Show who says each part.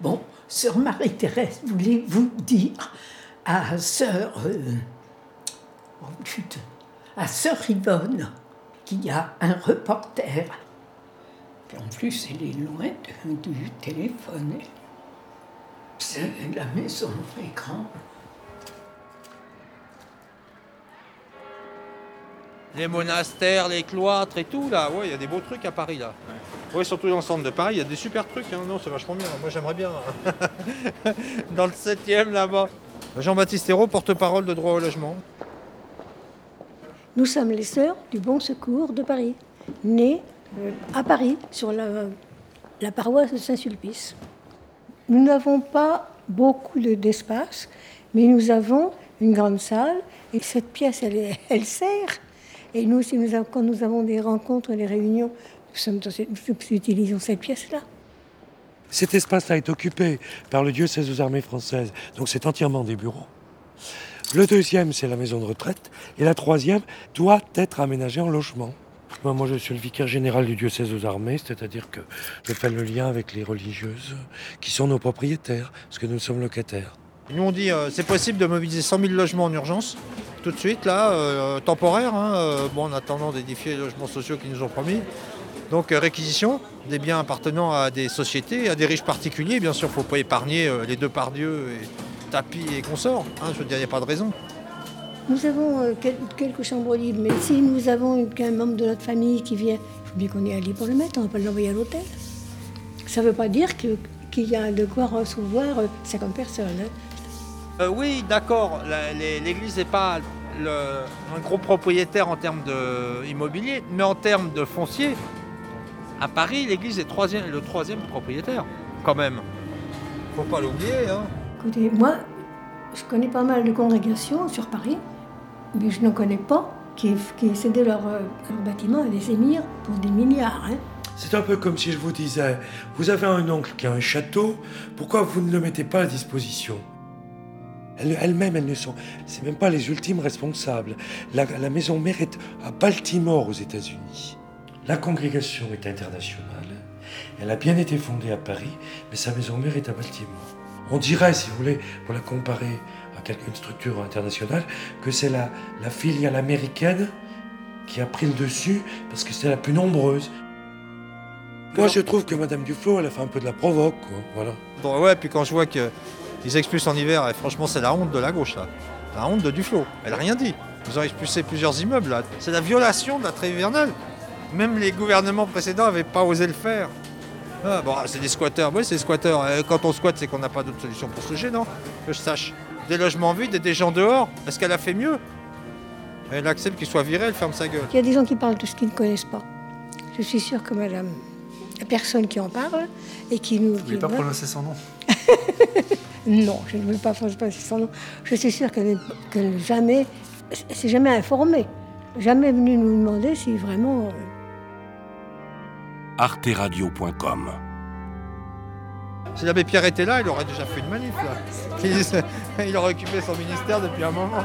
Speaker 1: Bon, sœur Marie-Thérèse, voulez-vous dire à sœur. Euh, oh, à sœur Yvonne qu'il y a un reporter? en plus, elle est loin du téléphone. C'est la maison est grande.
Speaker 2: Les monastères, les cloîtres et tout, là. Ouais, il y a des beaux trucs à Paris, là. Oui, surtout dans le centre de Paris, il y a des super trucs. Hein. Non, c'est vachement bien. Moi, j'aimerais bien. dans le 7e, là-bas. Jean-Baptiste Hérault, porte-parole de droit au logement.
Speaker 3: Nous sommes les sœurs du Bon Secours de Paris, nées euh, à Paris, sur la, la paroisse de Saint-Sulpice. Nous n'avons pas beaucoup d'espace, mais nous avons une grande salle et cette pièce, elle, elle sert. Et nous, aussi, nous quand nous avons des rencontres, des réunions, nous, nous utilisons cette pièce-là.
Speaker 4: Cet espace-là est occupé par le diocèse aux armées françaises, donc c'est entièrement des bureaux. Le deuxième, c'est la maison de retraite. Et la troisième doit être aménagée en logement. Moi, je suis le vicaire général du diocèse aux armées, c'est-à-dire que je fais le lien avec les religieuses qui sont nos propriétaires, parce que nous sommes locataires.
Speaker 2: Nous, on dit euh, c'est possible de mobiliser 100 000 logements en urgence, tout de suite, là, euh, temporaire, hein, euh, bon, en attendant d'édifier les logements sociaux qu'ils nous ont promis. Donc, réquisition des biens appartenant à des sociétés, à des riches particuliers. Bien sûr, il ne faut pas épargner les deux par Dieu et tapis et consorts. Hein, je veux dire, il n'y a pas de raison.
Speaker 3: Nous avons euh, quelques chambres libres, mais si nous avons qu'un membre de notre famille qui vient, il faut bien qu'on ait un lit pour le mettre, on ne va pas l'envoyer à l'hôtel. Ça ne veut pas dire qu'il y a de quoi recevoir 50 euh, personnes. Hein.
Speaker 2: Euh, oui, d'accord, l'Église n'est pas un gros propriétaire en termes d'immobilier, mais en termes de foncier, à Paris, l'Église est le troisième propriétaire, quand même. Faut pas l'oublier. Hein.
Speaker 3: Écoutez, moi, je connais pas mal de congrégations sur Paris, mais je ne connais pas qui, qui cédé leur, euh, leur, bâtiment à des émirs pour des milliards. Hein.
Speaker 4: C'est un peu comme si je vous disais, vous avez un oncle qui a un château, pourquoi vous ne le mettez pas à disposition? Elles-mêmes, elles ne sont, c'est même pas les ultimes responsables. La, maison mère est à Baltimore aux États-Unis. La congrégation est internationale. Elle a bien été fondée à Paris, mais sa maison mère est à Baltimore. On dirait, si vous voulez, pour la comparer à quelque structure internationale, que c'est la, filiale américaine qui a pris le dessus parce que c'est la plus nombreuse. Moi, je trouve que Madame Duflo, elle a fait un peu de la provoque, quoi. Voilà.
Speaker 2: Bon, ouais, puis quand je vois qu'ils expulsent en hiver, et franchement, c'est la honte de la gauche, là. La honte de Duflo. Elle n'a rien dit. Ils ont expulsé plusieurs immeubles, là. C'est la violation de la trêve hivernale. Même les gouvernements précédents n'avaient pas osé le faire. Ah, bon, c'est des squatteurs. Oui, c'est des squatteurs. Quand on squatte, c'est qu'on n'a pas d'autre solution pour se loger, non Que je sache. Des logements vides et des gens dehors. Est-ce qu'elle a fait mieux Elle accepte qu'il soit viré, elle ferme sa gueule.
Speaker 3: Il y a des gens qui parlent de ce qu'ils ne connaissent pas. Je suis sûre que madame, il n'y a personne qui en parle et qui nous. Vous
Speaker 5: ne voulez pas prononcer son nom
Speaker 3: Non, je ne veux pas prononcer son nom. Je suis sûre qu'elle n'est jamais, c'est jamais informée. Jamais venue nous demander si vraiment. Euh,
Speaker 6: arteradio.com.
Speaker 2: Si l'abbé Pierre était là, il aurait déjà fait une manif là. Il aurait occupé son ministère depuis un moment.